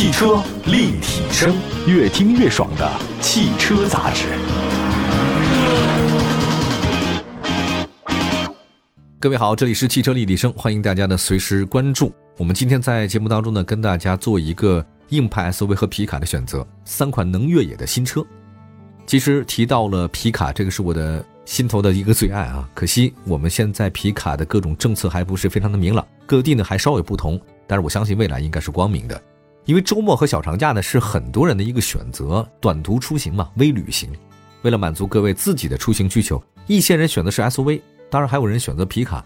汽车立体声，越听越爽的汽车杂志。各位好，这里是汽车立体声，欢迎大家的随时关注。我们今天在节目当中呢，跟大家做一个硬派 SUV 和皮卡的选择，三款能越野的新车。其实提到了皮卡，这个是我的心头的一个最爱啊。可惜我们现在皮卡的各种政策还不是非常的明朗，各地呢还稍有不同。但是我相信未来应该是光明的，因为周末和小长假呢是很多人的一个选择，短途出行嘛，微旅行。为了满足各位自己的出行需求，一些人选择是 SUV。当然还有人选择皮卡，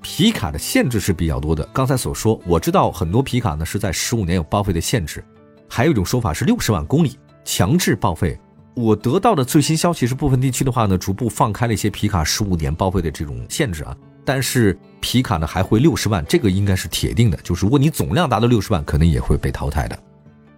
皮卡的限制是比较多的。刚才所说，我知道很多皮卡呢是在十五年有报废的限制，还有一种说法是六十万公里强制报废。我得到的最新消息是，部分地区的话呢，逐步放开了一些皮卡十五年报废的这种限制啊。但是皮卡呢还会六十万，这个应该是铁定的，就是如果你总量达到六十万，可能也会被淘汰的。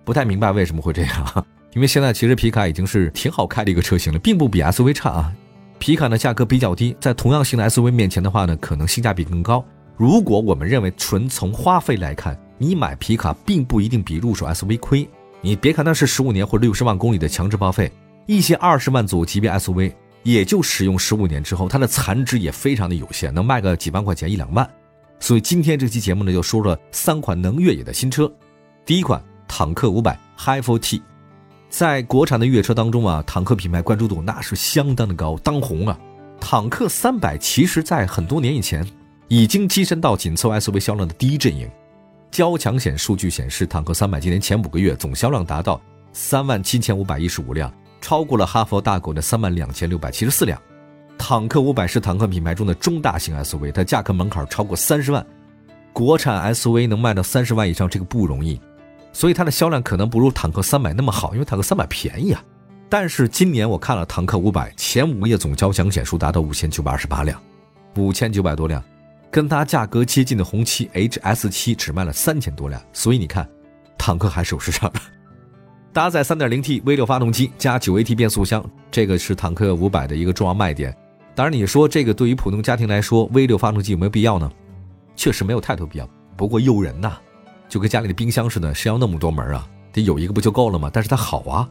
不太明白为什么会这样，因为现在其实皮卡已经是挺好开的一个车型了，并不比 SUV 差啊。皮卡的价格比较低，在同样型的 SUV 面前的话呢，可能性价比更高。如果我们认为纯从花费来看，你买皮卡并不一定比入手 SUV 亏。你别看它是十五年或六十万公里的强制报废，一些二十万左右级别 SUV 也就使用十五年之后，它的残值也非常的有限，能卖个几万块钱一两万。所以今天这期节目呢，就说了三款能越野的新车。第一款坦克五百 Hi4T。在国产的越野车当中啊，坦克品牌关注度那是相当的高，当红啊。坦克三百其实在很多年以前已经跻身到紧凑 SUV 销量的第一阵营。交强险数据显示，坦克三百今年前五个月总销量达到三万七千五百一十五辆，超过了哈佛大狗的三万两千六百七十四辆。坦克五百是坦克品牌中的中大型 SUV，它价格门槛超过三十万，国产 SUV 能卖到三十万以上，这个不容易。所以它的销量可能不如坦克三百那么好，因为坦克三百便宜啊。但是今年我看了坦克五百前五个月总交强险数达到五千九百二十八辆，五千九百多辆，跟它价格接近的红旗 HS 七只卖了三千多辆。所以你看，坦克还是有市场的。搭载 3.0T V6 发动机加 9AT 变速箱，这个是坦克五百的一个重要卖点。当然你说这个对于普通家庭来说，V6 发动机有没有必要呢？确实没有太多必要，不过诱人呐。就跟家里的冰箱似的，谁要那么多门啊？得有一个不就够了吗？但是它好啊，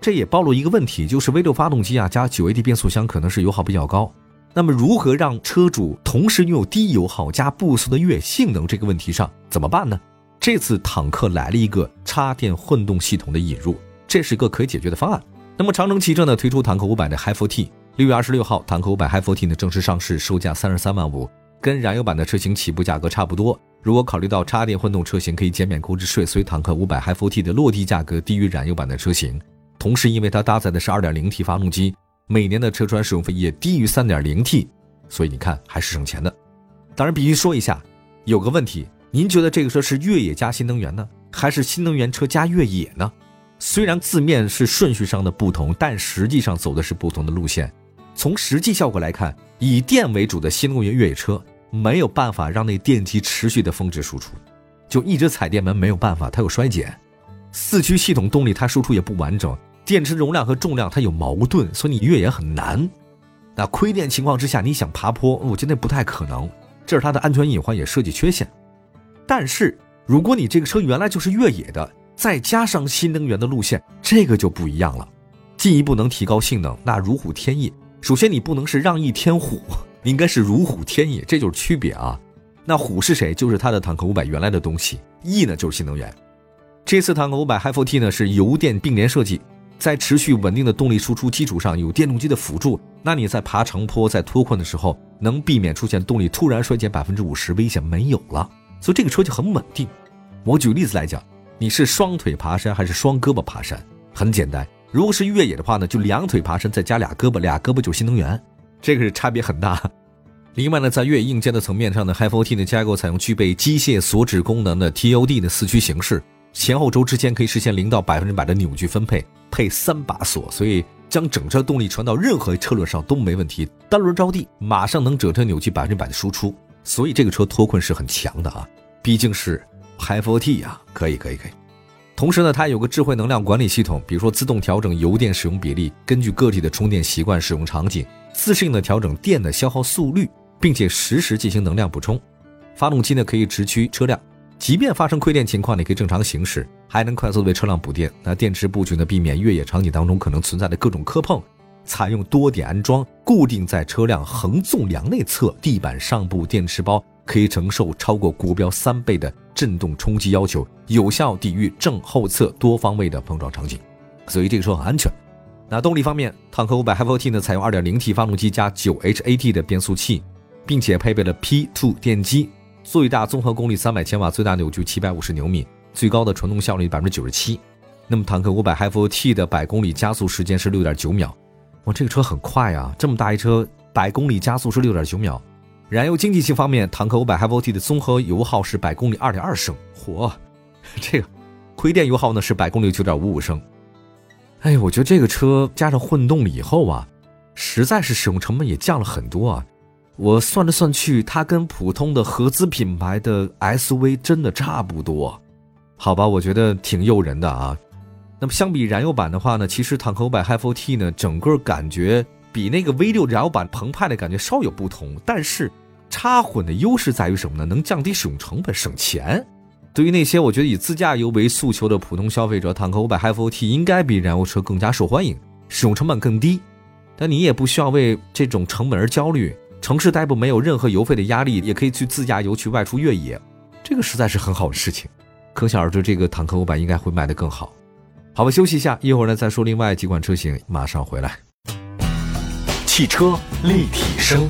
这也暴露一个问题，就是 V6 发动机啊加 9AT 变速箱可能是油耗比较高。那么如何让车主同时拥有低油耗加不俗的越野性能这个问题上怎么办呢？这次坦克来了一个插电混动系统的引入，这是一个可以解决的方案。那么长城汽车呢推出坦克500的 Hi4T，六月二十六号坦克500 Hi4T 呢正式上市，售价三十三万五。跟燃油版的车型起步价格差不多。如果考虑到插电混动车型可以减免购置税，所以坦克五百 Hi4T 的落地价格低于燃油版的车型。同时，因为它搭载的是 2.0T 发动机，每年的车船使用费也低于 3.0T，所以你看还是省钱的。当然，必须说一下，有个问题，您觉得这个车是越野加新能源呢，还是新能源车加越野呢？虽然字面是顺序上的不同，但实际上走的是不同的路线。从实际效果来看，以电为主的新能源越野车。没有办法让那电机持续的峰值输出，就一直踩电门没有办法，它有衰减。四驱系统动力它输出也不完整，电池容量和重量它有矛盾，所以你越野很难。那亏电情况之下，你想爬坡，我觉得不太可能。这是它的安全隐患也设计缺陷。但是如果你这个车原来就是越野的，再加上新能源的路线，这个就不一样了，进一步能提高性能，那如虎添翼。首先你不能是让翼添虎。应该是如虎添翼，这就是区别啊。那虎是谁？就是它的坦克五百原来的东西。翼呢，就是新能源。这次坦克五百 Hi4T 呢是油电并联设计，在持续稳定的动力输出基础上，有电动机的辅助，那你在爬长坡、在脱困的时候，能避免出现动力突然衰减百分之五十，危险没有了。所以这个车就很稳定。我举个例子来讲，你是双腿爬山还是双胳膊爬山？很简单，如果是越野的话呢，就两腿爬山再加俩胳膊，俩胳膊就是新能源。这个是差别很大。另外呢，在越野硬件的层面上呢，Hi4T 的架构采用具备机械锁止功能的 TOD 的四驱形式，前后轴之间可以实现零到百分之百的扭矩分配，配三把锁，所以将整车动力传到任何车轮上都没问题。单轮着地，马上能整车扭矩百分之百的输出，所以这个车脱困是很强的啊。毕竟是 Hi4T 啊，可以可以可以。同时呢，它有个智慧能量管理系统，比如说自动调整油电使用比例，根据个体的充电习惯、使用场景。自适应的调整电的消耗速率，并且实时进行能量补充。发动机呢可以直驱车辆，即便发生亏电情况，你可以正常行驶。还能快速为车辆补电。那电池布局呢，避免越野场景当中可能存在的各种磕碰，采用多点安装，固定在车辆横纵梁内侧地板上部电池包，可以承受超过国标三倍的震动冲击要求，有效抵御正后侧多方位的碰撞场景。所以这个车很安全。那动力方面，坦克五百 HiFi T 呢，采用 2.0T 发动机加 9HAT 的变速器，并且配备了 P2 电机，最大综合功率300千瓦，最大扭矩750牛米，最高的纯动效率百分之九十七。那么坦克五百 HiFi T 的百公里加速时间是6.9秒，哇，这个车很快啊！这么大一车，百公里加速是6.9秒。燃油经济性方面，坦克五百 HiFi T 的综合油耗是百公里2.2升，嚯，这个亏电油耗呢是百公里9.55升。哎，我觉得这个车加上混动了以后啊，实在是使用成本也降了很多啊。我算来算去，它跟普通的合资品牌的 SUV 真的差不多，好吧？我觉得挺诱人的啊。那么相比燃油版的话呢，其实坦克五百 HiFi 呢，整个感觉比那个 V6 燃油版澎湃的感觉稍有不同。但是插混的优势在于什么呢？能降低使用成本，省钱。对于那些我觉得以自驾游为诉求的普通消费者，坦克五百 HiFi 应该比燃油车更加受欢迎，使用成本更低。但你也不需要为这种成本而焦虑，城市代步没有任何油费的压力，也可以去自驾游去外出越野，这个实在是很好的事情。可想而知，这个坦克五百应该会卖得更好。好吧，休息一下，一会儿呢再说另外几款车型，马上回来。汽车立体声。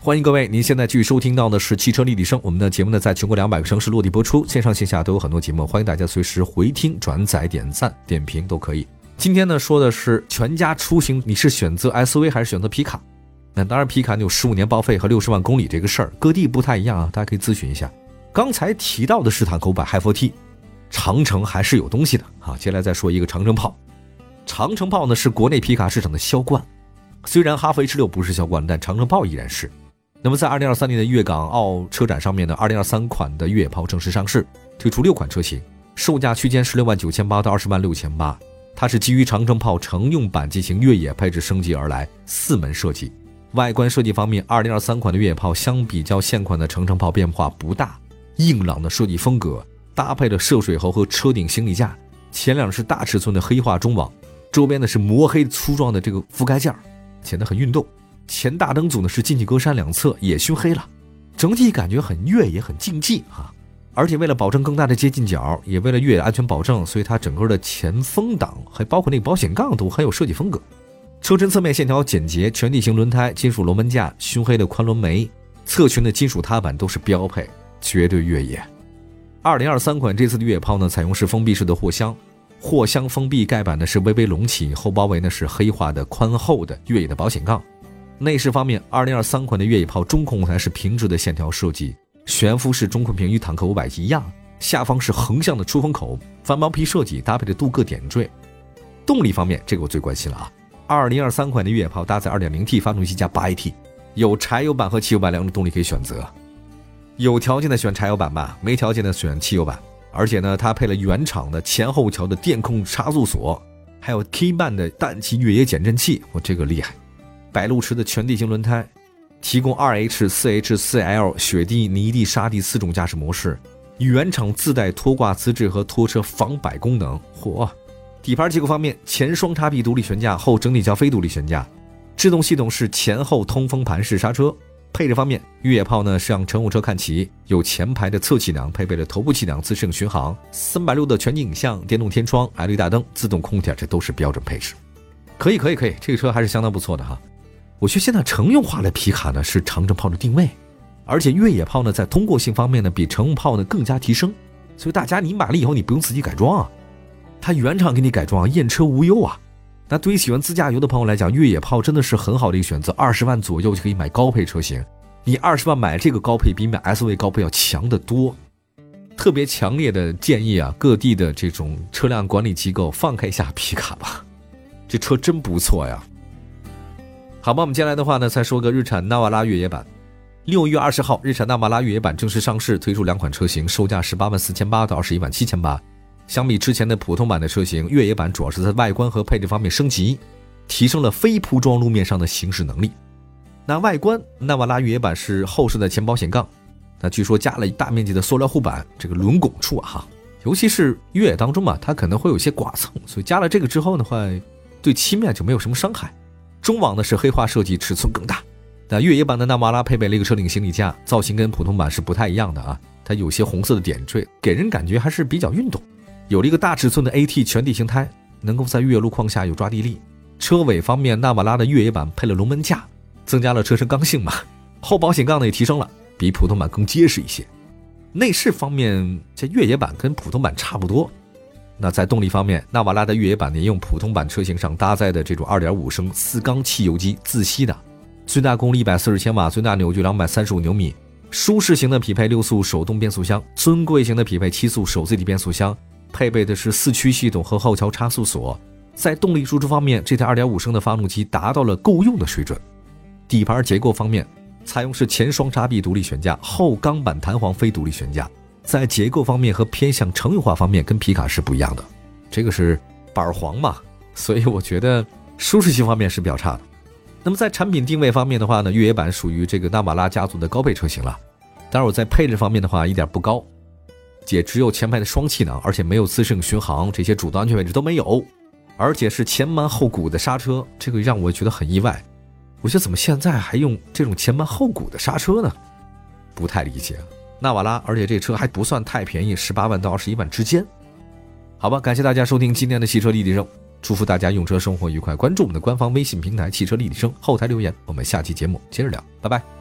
欢迎各位，您现在继续收听到的是汽车立体声。我们的节目呢，在全国两百个城市落地播出，线上线下都有很多节目，欢迎大家随时回听、转载、点赞、点评都可以。今天呢，说的是全家出行，你是选择 SUV 还是选择皮卡？那当然，皮卡你有十五年报废和六十万公里这个事儿，各地不太一样啊，大家可以咨询一下。刚才提到的是坦克五百 HiFi，长城还是有东西的啊。接下来再说一个长城炮，长城炮呢是国内皮卡市场的销冠，虽然哈弗 H 六不是销冠，但长城炮依然是。那么在二零二三年的粤港澳车展上面呢，二零二三款的越野炮正式上市，推出六款车型，售价区间十六万九千八到二十万六千八。它是基于长城炮乘用版进行越野配置升级而来，四门设计。外观设计方面，二零二三款的越野炮相比较现款的长城炮变化不大，硬朗的设计风格搭配了涉水喉和车顶行李架，前脸是大尺寸的黑化中网，周边呢是磨黑粗壮的这个覆盖件显得很运动。前大灯组呢是进气格栅两侧也熏黑了，整体感觉很越野很竞技啊！而且为了保证更大的接近角，也为了越野安全保证，所以它整个的前风挡还包括那个保险杠都很有设计风格。车身侧面线条简洁，全地形轮胎、金属龙门架、熏黑的宽轮眉、侧裙的金属踏板都是标配，绝对越野。二零二三款这次的越野炮呢，采用是封闭式的货箱，货箱封闭盖板呢是微微隆起，后包围呢是黑化的宽厚的越野的保险杠。内饰方面，二零二三款的越野炮中控台是平直的线条设计，悬浮式中控屏与坦克五百一样，下方是横向的出风口，翻毛皮设计搭配的镀铬点缀。动力方面，这个我最关心了啊！二零二三款的越野炮搭载二点零 T 发动机加八 AT，有柴油版和汽油版两种动力可以选择，有条件的选柴油版吧，没条件的选汽油版。而且呢，它配了原厂的前后桥的电控差速锁，还有 K 曼的氮气越野减震器，我这个厉害。百路驰的全地形轮胎，提供二 H、四 H、四 L 雪地、泥地、沙地四种驾驶模式，原厂自带拖挂资质和拖车防摆功能。嚯！底盘结构方面，前双叉臂独立悬架，后整体桥非独立悬架，制动系统是前后通风盘式刹车。配置方面，越野炮呢是向乘用车看齐，有前排的侧气囊，配备了头部气囊自适应巡航，三百六的全景影像，电动天窗，LED 大灯，自动空调，这都是标准配置。可以，可以，可以，这个车还是相当不错的哈。我觉得现在乘用化的皮卡呢是长城炮的定位，而且越野炮呢在通过性方面呢比乘用炮呢更加提升，所以大家你买了以后你不用自己改装啊，它原厂给你改装，验车无忧啊。那对于喜欢自驾游的朋友来讲，越野炮真的是很好的一个选择，二十万左右就可以买高配车型，你二十万买这个高配比买 SUV 高配要强得多，特别强烈的建议啊，各地的这种车辆管理机构放开一下皮卡吧，这车真不错呀。好吧，我们接下来的话呢，再说个日产纳瓦拉越野版。六月二十号，日产纳瓦拉越野版正式上市，推出两款车型，售价十八万四千八到二十一万七千八。相比之前的普通版的车型，越野版主要是在外观和配置方面升级，提升了非铺装路面上的行驶能力。那外观，纳瓦拉越野版是后置的前保险杠，那据说加了大面积的塑料护板，这个轮拱处哈，尤其是越野当中嘛，它可能会有些剐蹭，所以加了这个之后的话，对漆面就没有什么伤害。中网呢是黑化设计，尺寸更大。那越野版的纳瓦拉配备了一个车顶行李架，造型跟普通版是不太一样的啊，它有些红色的点缀，给人感觉还是比较运动。有了一个大尺寸的 AT 全地形胎，能够在越野路况下有抓地力。车尾方面，纳瓦拉的越野版配了龙门架，增加了车身刚性嘛。后保险杠呢也提升了，比普通版更结实一些。内饰方面，这越野版跟普通版差不多。那在动力方面，纳瓦拉的越野版呢用普通版车型上搭载的这种2.5升四缸汽油机自吸的，最大功率140千瓦，最大扭矩235牛米。舒适型的匹配六速手动变速箱，尊贵型的匹配七速手自一体变速箱，配备的是四驱系统和后桥差速锁。在动力输出方面，这台2.5升的发动机达到了够用的水准。底盘结构方面。采用是前双叉臂独立悬架，后钢板弹簧非独立悬架，在结构方面和偏向乘用化方面跟皮卡是不一样的，这个是板黄嘛，所以我觉得舒适性方面是比较差的。那么在产品定位方面的话呢，越野版属于这个纳瓦拉家族的高配车型了。当然我在配置方面的话一点不高，也只有前排的双气囊，而且没有自适应巡航，这些主动安全位置都没有，而且是前慢后鼓的刹车，这个让我觉得很意外。我觉得怎么现在还用这种前慢后鼓的刹车呢？不太理解。纳瓦拉，而且这车还不算太便宜，十八万到二十一万之间。好吧，感谢大家收听今天的汽车立体声，祝福大家用车生活愉快。关注我们的官方微信平台“汽车立体声”，后台留言，我们下期节目接着聊，拜拜。